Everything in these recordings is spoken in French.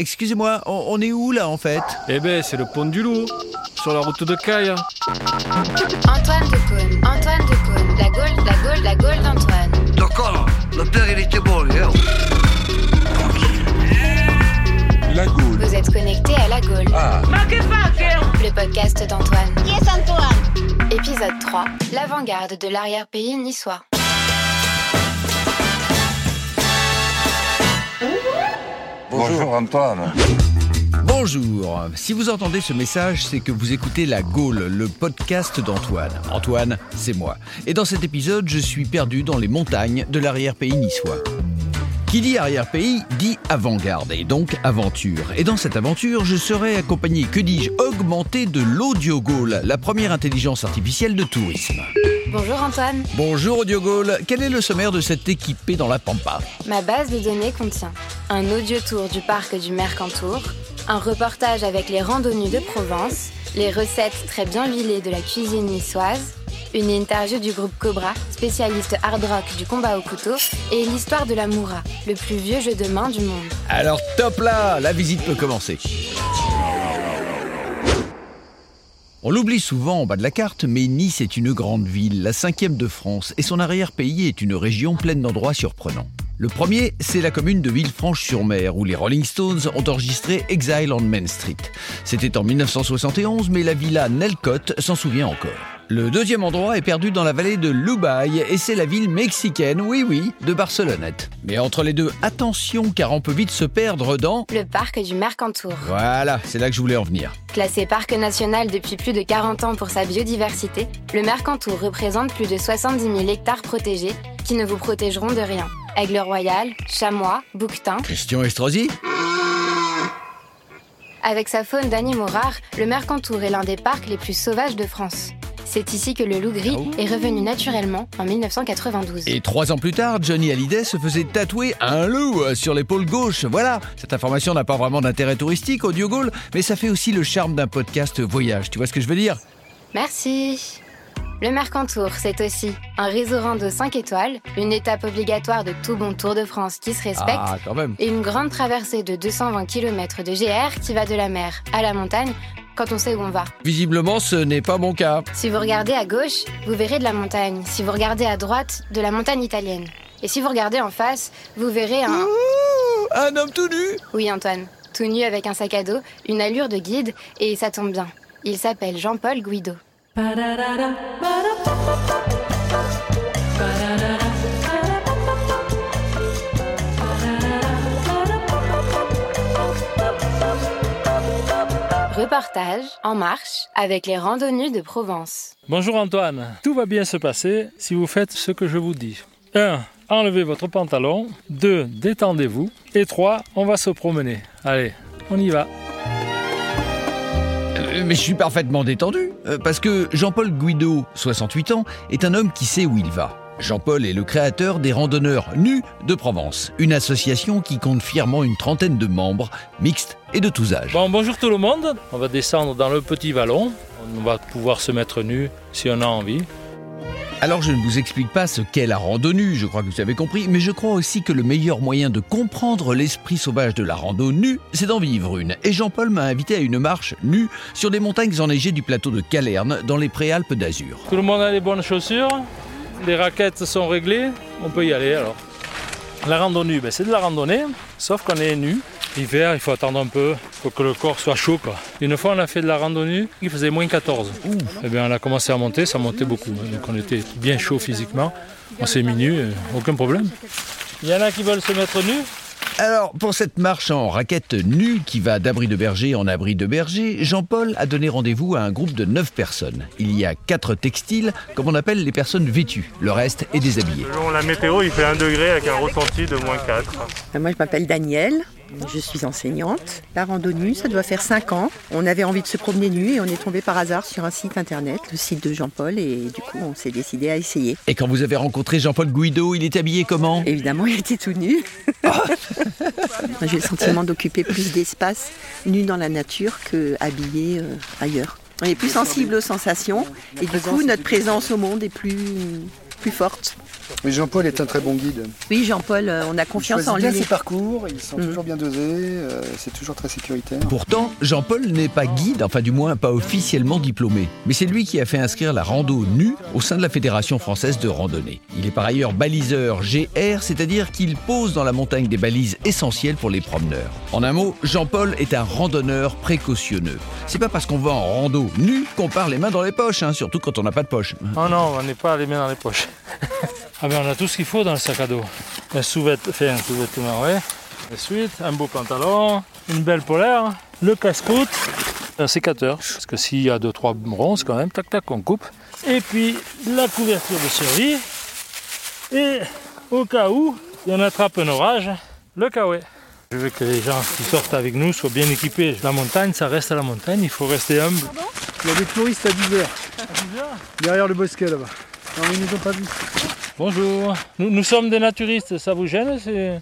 excusez-moi, on, on est où là en fait? Eh ben, c'est le pont du Loup, sur la route de Caille. Antoine de Caunes, Antoine de Caunes, la Gaule, la Gaule, la Gaule d'Antoine. D'accord, le père il était bon, lui, hein. La Gaule. Vous êtes connectés à la Gaule, Ah, le podcast d'Antoine. Est Antoine? Épisode 3, l'avant-garde de l'arrière-pays niçois. Bonjour Antoine. Bonjour. Si vous entendez ce message, c'est que vous écoutez La Gaule, le podcast d'Antoine. Antoine, c'est moi. Et dans cet épisode, je suis perdu dans les montagnes de l'arrière-pays niçois. Qui dit arrière-pays dit avant-garde et donc aventure. Et dans cette aventure, je serai accompagné, que dis-je, augmenté de l'AudioGaule, la première intelligence artificielle de tourisme. Bonjour Antoine, Bonjour AudioGaule, quel est le sommaire de cette équipée dans la pampa ma base de données contient un audio tour du parc du Mercantour, un reportage avec les randonnées de Provence, les recettes très bien huilées de la cuisine niçoise, une interview du groupe Cobra, spécialiste hard rock du combat au couteau, et l'histoire de la Moura, le plus vieux jeu de main du monde. Alors top là, la visite peut commencer. On l'oublie souvent en bas de la carte, mais Nice est une grande ville, la cinquième de France, et son arrière-pays est une région pleine d'endroits surprenants. Le premier, c'est la commune de Villefranche-sur-Mer, où les Rolling Stones ont enregistré Exile on Main Street. C'était en 1971, mais la villa Nelcott s'en souvient encore. Le deuxième endroit est perdu dans la vallée de Lubaï, et c'est la ville mexicaine, oui oui, de Barcelonnette. Mais entre les deux, attention, car on peut vite se perdre dans... Le parc du Mercantour. Voilà, c'est là que je voulais en venir. Classé parc national depuis plus de 40 ans pour sa biodiversité, le Mercantour représente plus de 70 000 hectares protégés qui ne vous protégeront de rien. Aigle royal, chamois, bouquetin. Christian Estrosi Avec sa faune d'animaux rares, le Mercantour est l'un des parcs les plus sauvages de France. C'est ici que le loup gris est revenu naturellement en 1992. Et trois ans plus tard, Johnny Hallyday se faisait tatouer un loup euh, sur l'épaule gauche. Voilà, cette information n'a pas vraiment d'intérêt touristique, Audio Gaulle, mais ça fait aussi le charme d'un podcast voyage. Tu vois ce que je veux dire? Merci. Le Mercantour, c'est aussi un réseau rando 5 étoiles, une étape obligatoire de tout bon Tour de France qui se respecte, Ah, quand même. et une grande traversée de 220 km de GR qui va de la mer à la montagne quand on sait où on va. Visiblement, ce n'est pas mon cas. Si vous regardez à gauche, vous verrez de la montagne. Si vous regardez à droite, de la montagne italienne. Et si vous regardez en face, vous verrez un... Ouh, un homme tout nu Oui Antoine, tout nu avec un sac à dos, une allure de guide, et ça tombe bien. Il s'appelle Jean-Paul Guido. Reportage en marche avec les randonnées de Provence. Bonjour Antoine, tout va bien se passer si vous faites ce que je vous dis. 1. Enlevez votre pantalon. 2. Détendez-vous. Et 3. On va se promener. Allez, on y va. Euh, Mais je suis parfaitement détendu, euh, parce que Jean-Paul Guido, 68 ans, est un homme qui sait où il va. Jean-Paul est le créateur des Randonneurs Nus de Provence, une association qui compte fièrement une trentaine de membres, mixtes et de tous âges. Bon, bonjour tout le monde. On va descendre dans le petit vallon. On va pouvoir se mettre nu si on a envie. Alors je ne vous explique pas ce qu'est la randonnée, je crois que vous avez compris, mais je crois aussi que le meilleur moyen de comprendre l'esprit sauvage de la rando nue, c'est d'en vivre une. Et Jean-Paul m'a invité à une marche nue sur des montagnes enneigées du plateau de Calerne, dans les préalpes d'Azur. Tout le monde a les bonnes chaussures? Les raquettes sont réglées. On peut y aller alors. La randonnée, ben, c'est de la randonnée, sauf qu'on est nu. L'hiver, il faut attendre un peu, il faut que le corps soit chaud. Quoi. Une fois, on a fait de la randonnée, il faisait moins 14. Et bien, on a commencé à monter, ça montait beaucoup. Donc, on était bien chaud physiquement. On s'est mis nu, euh, aucun problème. Il y en a qui veulent se mettre nus. Alors, pour cette marche en raquette nue qui va d'abri de berger en abri de berger, Jean-Paul a donné rendez-vous à un groupe de 9 personnes. Il y a 4 textiles, comme on appelle les personnes vêtues. Le reste est déshabillé. Selon la météo, il fait 1 degré avec un ressenti de moins 4. Moi, je m'appelle Danielle. Je suis enseignante. La randonnée, ça doit faire 5 ans. On avait envie de se promener nu et on est tombé par hasard sur un site internet, le site de Jean-Paul, et du coup, on s'est décidé à essayer. Et quand vous avez rencontré Jean-Paul Guido, il est habillé comment? Évidemment, il était tout nu. J'ai le sentiment d'occuper plus d'espace nu dans la nature que habillé euh, ailleurs. On est plus sensible aux sensations et du coup, notre présence au monde est plus plus forte. Mais Jean-Paul est un très bon guide. Oui, Jean-Paul, euh, on a confiance il en bien lui. ses parcours, ils sont Mhm. toujours bien dosés, euh, c'est toujours très sécuritaire. Pourtant, Jean-Paul n'est pas guide, enfin du moins pas officiellement diplômé. Mais c'est lui qui a fait inscrire la rando nue au sein de la Fédération française de randonnée. Il est par ailleurs baliseur GR, c'est-à-dire qu'il pose dans la montagne des balises essentielles pour les promeneurs. En un mot, Jean-Paul est un randonneur précautionneux. C'est pas parce qu'on va en rando nu qu'on part les mains dans les poches, hein, surtout quand on n'a pas de poche. Oh non, on n'est pas les mains dans les poches. Ah ben on a tout ce qu'il faut dans le sac à dos. Un sous-vêtement, un sous-vêtement, ouais. Ensuite, un beau pantalon, une belle polaire, le casse-croûte, un sécateur, parce que s'il y a deux trois bronzes quand même, tac tac, on coupe. Et puis la couverture de survie. Et au cas où il y en attrape un orage, le kawaii. Je veux que les gens qui sortent avec nous soient bien équipés. La montagne, ça reste à la montagne, il faut rester humble. Il y a des touristes à 10 heures, derrière le bosquet là-bas. Non, ils nous ont pas vus. Bonjour. Nous, nous sommes des naturistes, ça vous gêne c'est-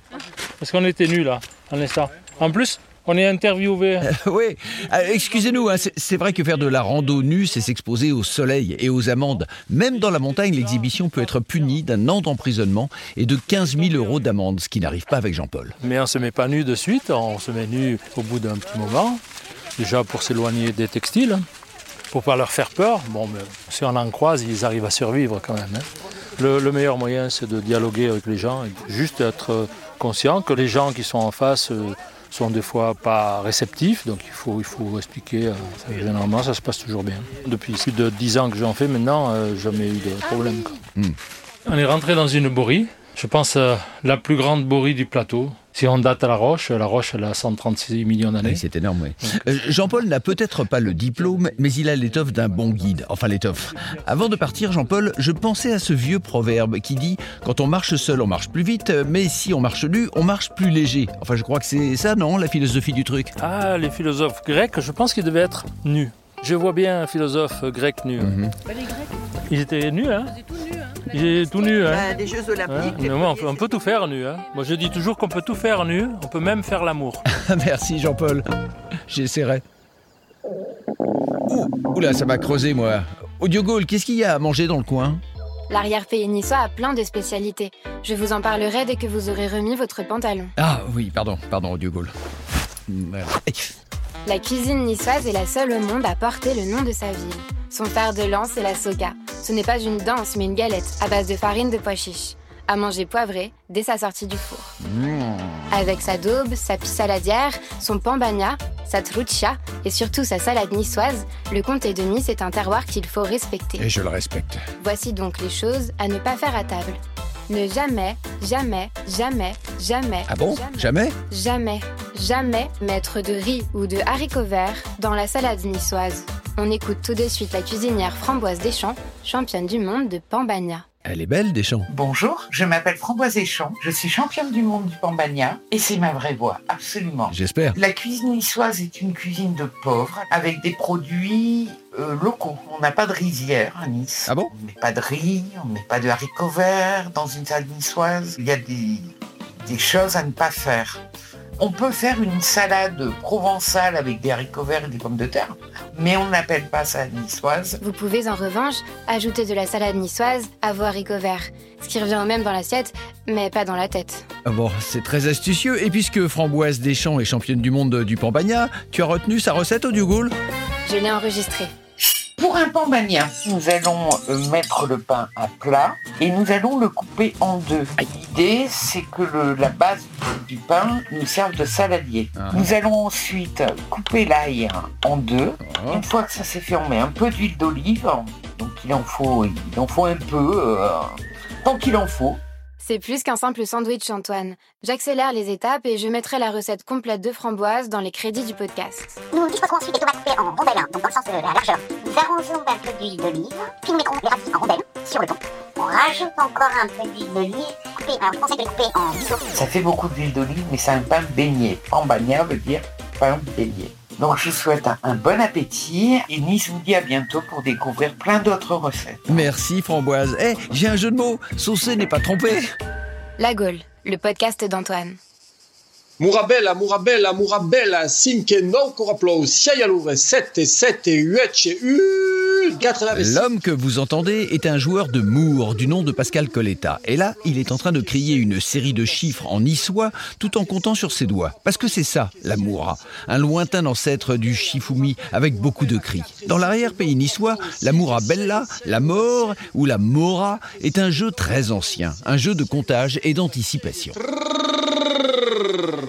Parce qu'on était nus là, en instant. En plus, on est interviewé. oui, euh, excusez-nous, hein, c'est c'est vrai que faire de la rando nue, c'est s'exposer au soleil et aux amendes. Même dans la montagne, l'exhibition peut être punie d'un an d'emprisonnement et de 15 000 euros d'amende, ce qui n'arrive pas avec Jean-Paul. Mais on se met pas nu de suite, on se met nu au bout d'un petit moment. Déjà pour s'éloigner des textiles, hein, pour pas leur faire peur. Bon, mais si on en croise, ils arrivent à survivre quand même. hein. Le, le meilleur moyen, c'est de dialoguer avec les gens, et juste être conscient que les gens qui sont en face euh, sont des fois pas réceptifs, donc il faut, il faut expliquer. euh, ça, généralement, ça se passe toujours bien. Depuis plus de 10 ans que j'en fais maintenant, euh, jamais eu de problème. quoi. Hmm. On est rentré dans une borie, je pense la plus grande borie du plateau. Si on date à la Roche, la Roche elle a 136 millions d'années. Oui, c'est énorme, oui. Euh, Jean-Paul n'a peut-être pas le diplôme, mais il a l'étoffe d'un bon guide. Enfin, l'étoffe. Avant de partir, Jean-Paul, je pensais à ce vieux proverbe qui dit Quand on marche seul, on marche plus vite, mais si on marche nu, on marche plus léger. Enfin, je crois que c'est ça, non, la philosophie du truc? Ah, les philosophes grecs, je pense qu'ils devaient être nus. Je vois bien un philosophe grec nu. Mhm. Ils étaient nus, hein? Ils étaient tout nus, hein Bah, des Jeux Hein Olympiques. Mais moi, on peut, on peut tout faire nu. Hein Moi, je dis toujours qu'on peut tout faire nu. On peut même faire l'amour. Merci, Jean-Paul. J'essaierai. Ouh, oula, ça m'a creusé, moi. Audio Gaulle, qu'est-ce qu'il y a à manger dans le coin? L'arrière-pays niçois a plein de spécialités. Je vous en parlerai dès que vous aurez remis votre pantalon. Ah oui, pardon, pardon, Audio Gaulle. La cuisine niçoise est la seule au monde à porter le nom de sa ville. Son fer de lance est la soga. Ce n'est pas une danse, mais une galette à base de farine de pois chiches. À manger poivré dès sa sortie du four. Avec sa daube, sa pissaladière, son pambagna, sa truccia et surtout sa salade niçoise, le comté de Nice est un terroir qu'il faut respecter. Et je le respecte. Voici donc les choses à ne pas faire à table. Ne jamais, jamais, jamais, jamais. Ah bon? Jamais Jamais, jamais mettre de riz ou de haricots verts dans la salade niçoise. On écoute tout de suite la cuisinière Framboise Deschamps, championne du monde de Pambagna. Elle est belle, Deschamps. Bonjour, je m'appelle Framboise Deschamps, je suis championne du monde du Pambagna et c'est ma vraie voix, absolument. J'espère. La cuisine niçoise est une cuisine de pauvres avec des produits euh, locaux. On n'a pas de rizière à Nice. Ah bon? On ne met pas de riz, on ne met pas de haricots verts dans une salade niçoise. Il y a des, des choses à ne pas faire. On peut faire une salade provençale avec des haricots verts et des pommes de terre, mais on n'appelle pas ça niçoise. Vous pouvez en revanche ajouter de la salade niçoise à vos haricots verts, ce qui revient au même dans l'assiette, mais pas dans la tête. Ah Bon, c'est très astucieux. Et puisque Framboise Deschamps est championne du monde du Pambagna, tu as retenu sa recette, Audio Gaulle Je l'ai enregistré. Pour un pambagna, nous allons euh, mettre le pain à plat et nous allons le couper en deux. L'idée, c'est que le- la base du pain nous serve de saladier. Ah. Nous allons ensuite couper l'ail en deux. Oh. Une fois que ça s'est fait, on met un peu d'huile d'olive. Donc il en faut, il en faut un peu, euh, tant qu'il en faut. C'est plus qu'un simple sandwich, Antoine. J'accélère les étapes et je mettrai la recette complète de framboise dans les crédits du podcast. Nous disposerons ensuite des tomates coupées en rondelles, donc dans le sens de la largeur. Nous arrosons d'un peu d'huile d'olive, puis nous mettrons les radis en rondelles sur le pont. On rajoute encore un peu d'huile d'olive coupée, alors je conseille de les couper en biseaux. Ça fait beaucoup d'huile d'olive, mais c'est un pain beignet. Pambagna veut dire pain beignet. Donc je vous souhaite un, bon appétit et Nice vous dit à bientôt pour découvrir plein d'autres recettes. Merci, Framboise. Eh, j'ai un jeu de mots. Saucé n'est pas trompé. La Gaule, le podcast d'Antoine. Murabella, Murabella, Murabella, 5 e 9 coraplo, 6 allure, 7 7 8 1, 4 L'homme que vous entendez est un joueur de Moore du nom de Pascal Coletta. Et là, il est en train de crier une série de chiffres en niçois tout en comptant sur ses doigts. Parce que c'est ça, la Moura. Un lointain ancêtre du Shifumi avec beaucoup de cris. Dans l'arrière-pays niçois, la Moura Bella, la mort ou la Mora est un jeu très ancien. Un jeu de comptage et d'anticipation.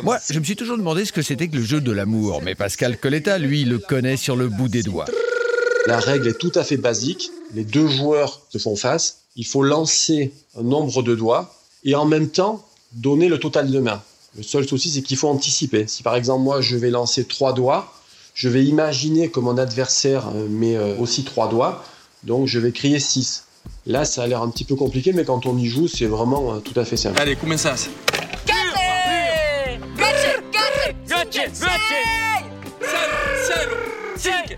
Moi, je me suis toujours demandé ce que c'était que le jeu de l'amour, mais Pascal Coletta, lui, le connaît sur le bout des doigts. La règle est tout à fait basique. Les deux joueurs se font face. Il faut lancer un nombre de doigts et en même temps donner le total de mains. Le seul souci, c'est qu'il faut anticiper. Si par exemple, moi, je vais lancer trois doigts, je vais imaginer que mon adversaire euh, met euh, aussi trois doigts, donc je vais crier 6. Là, ça a l'air un petit peu compliqué, mais quand on y joue, c'est vraiment euh, tout à fait simple. Allez, ça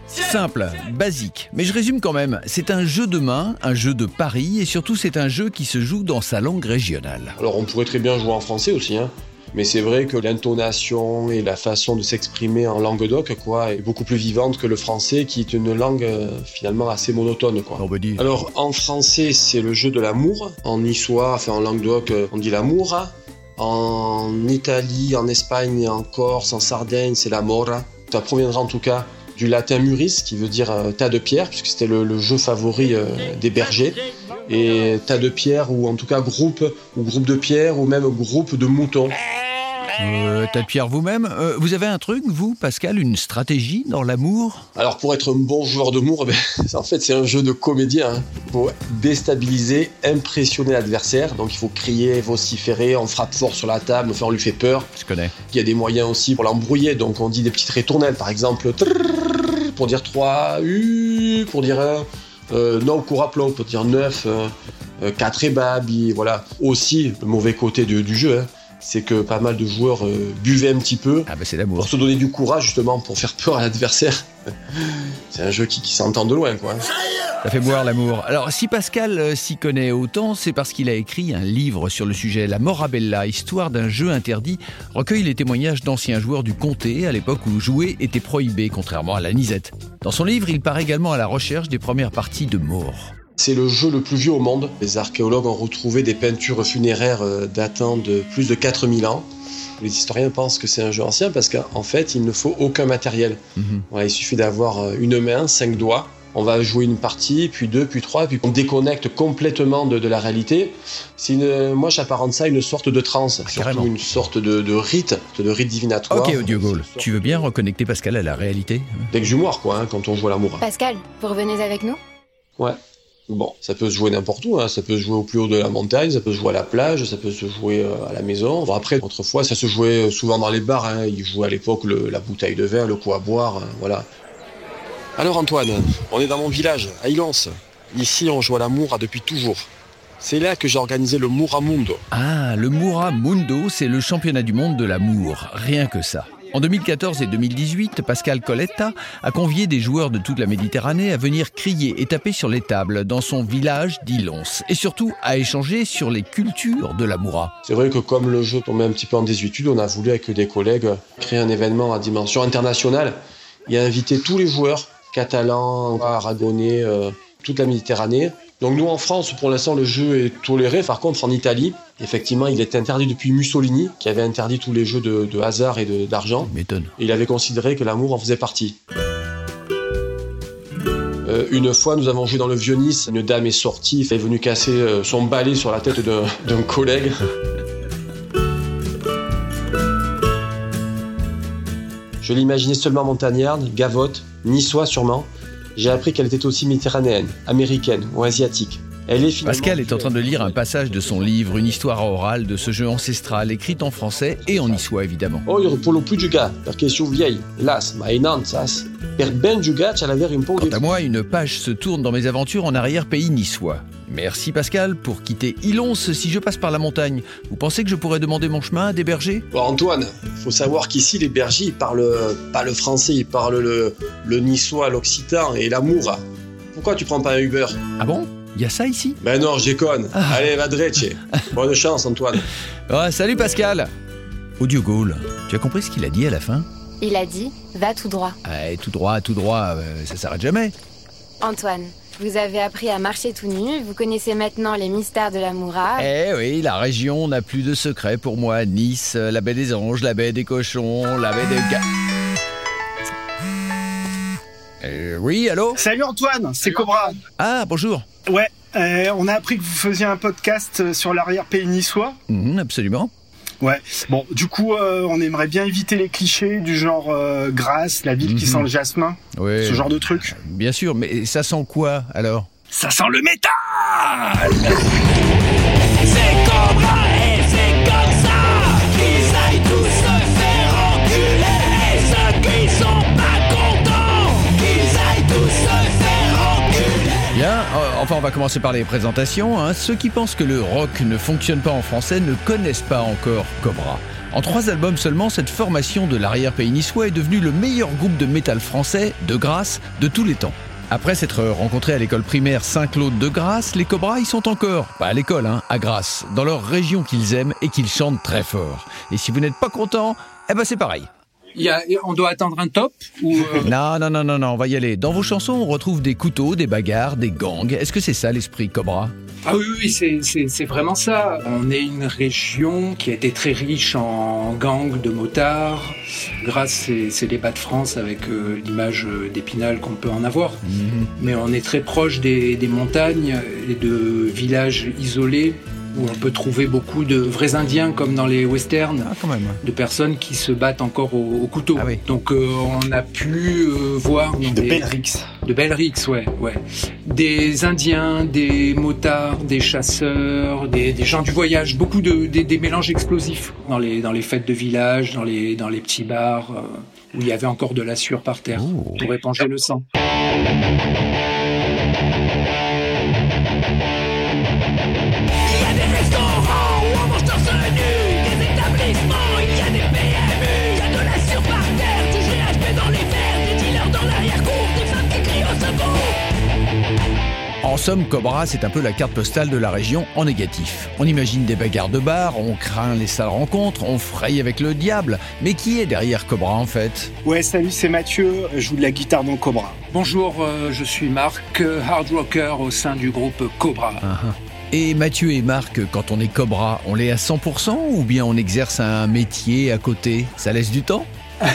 Simple, basique, mais je résume quand même. C'est un jeu de main, un jeu de pari, et surtout c'est un jeu qui se joue dans sa langue régionale. Alors on pourrait très bien jouer en français aussi, hein. Mais c'est vrai que l'intonation et la façon de s'exprimer en langue d'oc quoi, est beaucoup plus vivante que le français, qui est une langue euh, finalement assez monotone. Quoi. Alors en français, c'est le jeu de l'amour. En niçois, enfin en langue d'oc, on dit l'amour. En Italie, en Espagne, en Corse, en Sardaigne, c'est la mora. Ça proviendra en tout cas du latin muris, qui veut dire euh, tas de pierres, puisque c'était le, jeu favori euh, des bergers. Et tas de pierres, ou en tout cas groupe, ou groupe de pierres, ou même groupe de moutons. Euh, tas de pierres vous-même. Euh, vous avez un truc, vous, Pascal, une stratégie dans l'amour? Alors, pour être un bon joueur d'amour, ben, en fait, c'est un jeu de comédien. Hein. Pour déstabiliser, impressionner l'adversaire. Donc, il faut crier, vociférer, on frappe fort sur la table, enfin, on lui fait peur. Je connais. Il y a des moyens aussi pour l'embrouiller. Donc, on dit des petites ritournelles, par exemple, pour dire 3, U, pour dire 1. Euh, non, Couraplo pour dire 9, 4 et Babi, voilà. Aussi, le mauvais côté du jeu, hein c'est que pas mal de joueurs euh, buvaient un petit peu ah bah pour se donner du courage justement pour faire peur à l'adversaire. c'est un jeu qui, s'entend de loin quoi. Ça fait boire l'amour. Alors si Pascal euh, s'y connaît autant, c'est parce qu'il a écrit un livre sur le sujet, La Morabella, histoire d'un jeu interdit, recueille les témoignages d'anciens joueurs du comté à l'époque où jouer était prohibé, contrairement à la nisette. Dans son livre, il part également à la recherche des premières parties de mort. C'est le jeu le plus vieux au monde. Les archéologues ont retrouvé des peintures funéraires euh, datant de plus de 4000 ans. Les historiens pensent que c'est un jeu ancien parce qu'en fait, il ne faut aucun matériel. Mhm. il suffit d'avoir euh, une main, cinq doigts. On va jouer une partie, puis deux, puis trois, puis on déconnecte complètement de, la réalité. C'est une, moi, j'apparente ça à une sorte de transe, surtout une sorte de, rite, de rite divinatoire. Ok, Audio Gaulle, tu veux bien reconnecter Pascal à la réalité? D'ex-humour, quoi, hein, quand on joue à l'amour. Pascal, vous revenez avec nous? Ouais. Bon, ça peut se jouer n'importe où, hein. ça peut se jouer au plus haut de la montagne, ça peut se jouer à la plage, ça peut se jouer euh, à la maison. Bon, après, autrefois, ça se jouait euh, souvent dans les bars, hein. ils jouaient à l'époque la bouteille de verre, le coup à boire, hein, voilà. Alors Antoine, on est dans mon village, à Ilance. Ici, on joue à l'amour depuis toujours. C'est là que j'ai organisé le Mundo. Ah, le Mundo, c'est le championnat du monde de l'amour, rien que ça. En 2014 et 2018, Pascal Coletta a convié des joueurs de toute la Méditerranée à venir crier et taper sur les tables dans son village d'Ilons et surtout à échanger sur les cultures de l'Amoura. C'est vrai que comme le jeu tombait un petit peu en désuétude, on a voulu avec des collègues créer un événement à dimension internationale et inviter tous les joueurs catalans, aragonais, euh, toute la Méditerranée donc nous en France, pour l'instant, le jeu est toléré. Par contre, en Italie, effectivement, il est interdit depuis Mussolini, qui avait interdit tous les jeux de, hasard et d'argent. M'étonne. Il avait considéré que l'amour en faisait partie. Euh, une fois, nous avons joué dans le Vieux-Nice. Une dame est sortie, est venue casser euh, son balai sur la tête d'un collègue. Je l'imaginais seulement montagnarde, gavotte, niçois sûrement. J'ai appris qu'elle était aussi méditerranéenne, américaine ou asiatique. Elle est Pascal est en train de lire un passage de son livre, une histoire orale de ce jeu ancestral, écrite en français et en niçois évidemment. Oh, ben Quant à moi, une page se tourne dans mes aventures en arrière-pays niçois. Merci Pascal pour quitter Ilons si je passe par la montagne. Vous pensez que je pourrais demander mon chemin à des bergers? Bon, Antoine, faut savoir qu'ici les bergers ils parlent pas le français, ils parlent le, le niçois, l'occitan et l'amour. Pourquoi tu prends pas un Uber? Ah bon? Il y a ça ici Ben non, je déconne. Ah. Allez, va Bonne chance, Antoine. Ouais, salut Pascal. Audio Gaulle, tu as compris ce qu'il a dit à la fin Il a dit Va tout droit. Eh, Tout droit, tout droit, euh, ça s'arrête jamais. Antoine, vous avez appris à marcher tout nu, vous connaissez maintenant les mystères de la Moura. Eh oui, la région n'a plus de secret pour moi. Nice, la baie des anges, la baie des cochons, la baie des... Euh, oui, allô Salut Antoine, c'est Cobra. Ah, bonjour. Ouais, euh, on a appris que vous faisiez un podcast euh, sur l'arrière-pays niçois. Mhm, absolument. Ouais. Bon, du coup, euh, on aimerait bien éviter les clichés du genre euh, Grasse, la ville qui Mhm. sent le jasmin, Ouais. ce genre de truc. Bien sûr, mais ça sent quoi alors? Ça sent le métal enfin on va commencer par les présentations. hein. Ceux qui pensent que le rock ne fonctionne pas en français ne connaissent pas encore Cobra. En trois albums seulement, cette formation de l'arrière-pays niçois est devenue le meilleur groupe de métal français, de grâce, de tous les temps. Après s'être rencontrés à l'école primaire Saint-Claude de Grasse, les Cobras y sont encore, pas à l'école, hein, à Grasse, dans leur région qu'ils aiment et qu'ils chantent très fort. Et si vous n'êtes pas content, eh ben c'est pareil. Il y a- on doit attendre un top ou euh, Non, non, non, non, non, on va y aller. Dans vos chansons, on retrouve des couteaux, des bagarres, des gangs. Est-ce que c'est ça l'esprit Cobra? Ah oui, oui, c'est- vraiment ça. On est une région qui a été très riche en gangs de motards. Grâce, c'est les bas de France avec euh, l'image euh, d'Épinal qu'on peut en avoir. Mais on est très proche des, des montagnes et de villages isolés où on peut trouver beaucoup de vrais Indiens comme dans les westerns, de personnes qui se battent encore au, au couteau. Donc euh, on a pu euh, voir dans De des- belles rixes. de belles rixes, ouais, ouais. Des Indiens, des motards, des chasseurs, des, des gens du voyage, beaucoup de des, des mélanges explosifs dans les dans les fêtes de village, dans les dans les petits bars euh, où il y avait encore de la sueur par terre pour éponger le sang. Il y a des restaurants où on mange torse nu, des établissements, il y a des PMU, il y a de la sueur par terre, du GHB dans les verres, des dealers dans l'arrière-cour, des femmes qui crient au secours. En somme, Cobra, c'est un peu la carte postale de la région en négatif. On imagine des bagarres de bar, on craint les sales rencontres, on fraye avec le diable. Mais qui est derrière Cobra en fait? Ouais, salut, c'est Mathieu, je joue de la guitare dans Cobra. Bonjour, euh, je suis Marc, euh, hard rocker au sein du groupe Cobra. Et Mathieu et Marc, quand on est Cobra, on l'est à 100% ou bien on exerce un métier à côté? Ça laisse du temps?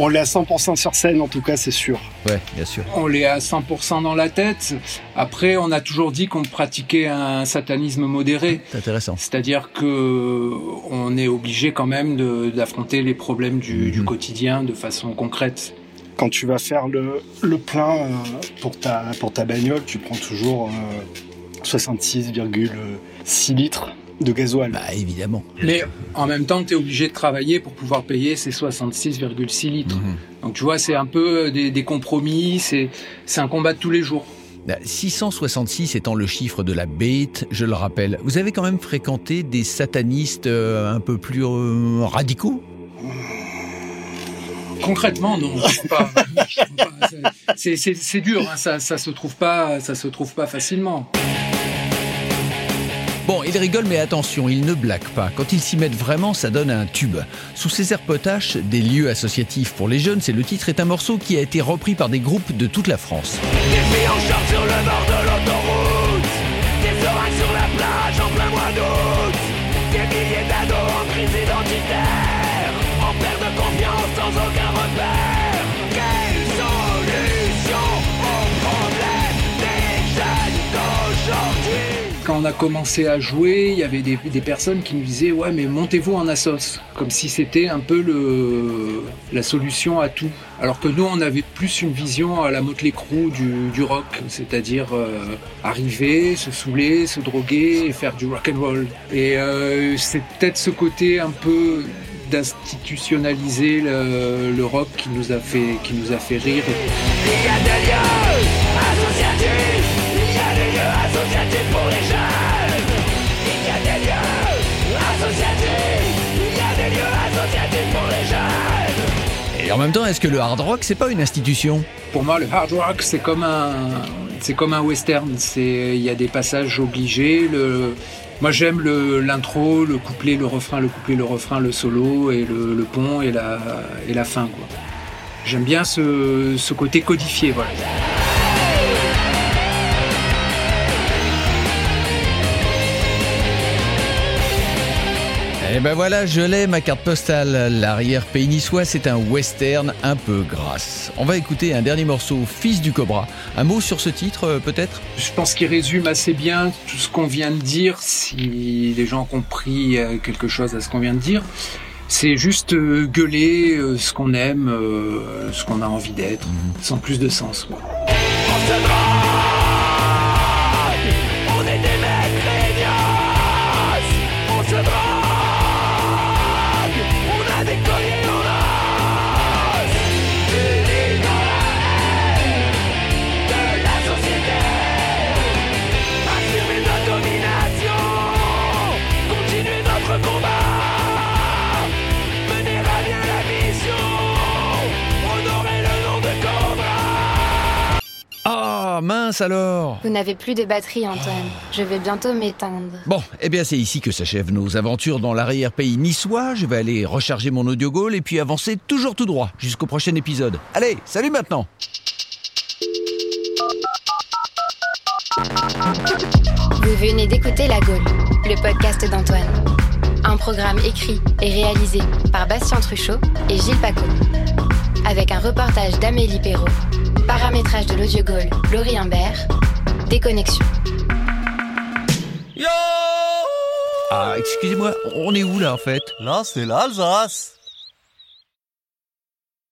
On l'est à 100% sur scène, en tout cas, c'est sûr. Ouais, bien sûr. On l'est à 100% dans la tête. Après, on a toujours dit qu'on pratiquait un satanisme modéré. C'est intéressant. C'est-à-dire que on est obligé quand même d'affronter les problèmes du, Mhm. du quotidien de façon concrète. Quand tu vas faire le, le plein euh, pour, ta, pour ta bagnole, tu prends toujours euh, 66,6 litres de gasoil. Bah évidemment. Mais en même temps, tu es obligé de travailler pour pouvoir payer ces 66,6 litres. Mhm. Donc tu vois, c'est un peu des, des compromis, c'est c'est un combat de tous les jours. Bah, 666 étant le chiffre de la bête, je le rappelle. Vous avez quand même fréquenté des satanistes euh, un peu plus euh, radicaux? Concrètement, non. C'est- dur, hein, ça, ça se trouve pas, ça se trouve pas facilement. Bon, il rigole, mais attention, il ne blague pas. Quand ils s'y mettent vraiment, ça donne un tube. Sous ces airs potaches, des lieux associatifs pour les jeunes, c'est le titre, est un morceau qui a été repris par des groupes de toute la France. Des milliers d'ados en crise identitaire, en perte confiance sans aucun Quand on a commencé à jouer, il y avait des, personnes qui nous disaient ouais mais montez-vous en assos, comme si c'était un peu la solution à tout. Alors que nous on avait plus une vision à la Motley Crue du, rock, c'est-à-dire euh, arriver, se saouler, se droguer et faire du rock and roll. Et euh, c'est peut-être ce côté un peu d'institutionnaliser le, rock qui nous a fait qui nous a fait rire. Et en même temps, est-ce que le hard rock, c'est pas une institution Pour moi, le hard rock, c'est comme un, c'est comme un western. Il y a des passages obligés. Moi j'aime l'intro, le, couplet, le refrain, le couplet, le refrain, le solo et le, pont et la, et la fin. J'aime bien ce, ce côté codifié. Voilà. Et eh ben voilà, je l'ai, ma carte postale. L'arrière-pays niçois, c'est un western un peu grasse. On va écouter un dernier morceau, Fils du Cobra. Un mot sur ce titre, euh, peut-être? Je pense qu'il résume assez bien tout ce qu'on vient de dire, si les gens ont compris euh, quelque chose à ce qu'on vient de dire. C'est juste euh, gueuler ce qu'on aime, ce qu'on a envie d'être, mhm. sans plus de sens. Mince alors Vous n'avez plus de batterie, Antoine. Je vais bientôt m'éteindre. Bon, eh bien c'est ici que s'achèvent nos aventures dans l'arrière-pays niçois. Je vais aller recharger mon audio goal et puis avancer toujours tout droit jusqu'au prochain épisode. Allez, salut maintenant Vous venez d'écouter La Gaule, le podcast d'Antoine. Un programme écrit et réalisé par Bastien Truchot et Gilles Paco. Avec un reportage d'Amélie Perrault Paramétrage de l'audio goal, Laurie Imbert. Déconnexion. Yo Ah, excusez-moi, on est où là en fait? Là, c'est l'Alsace.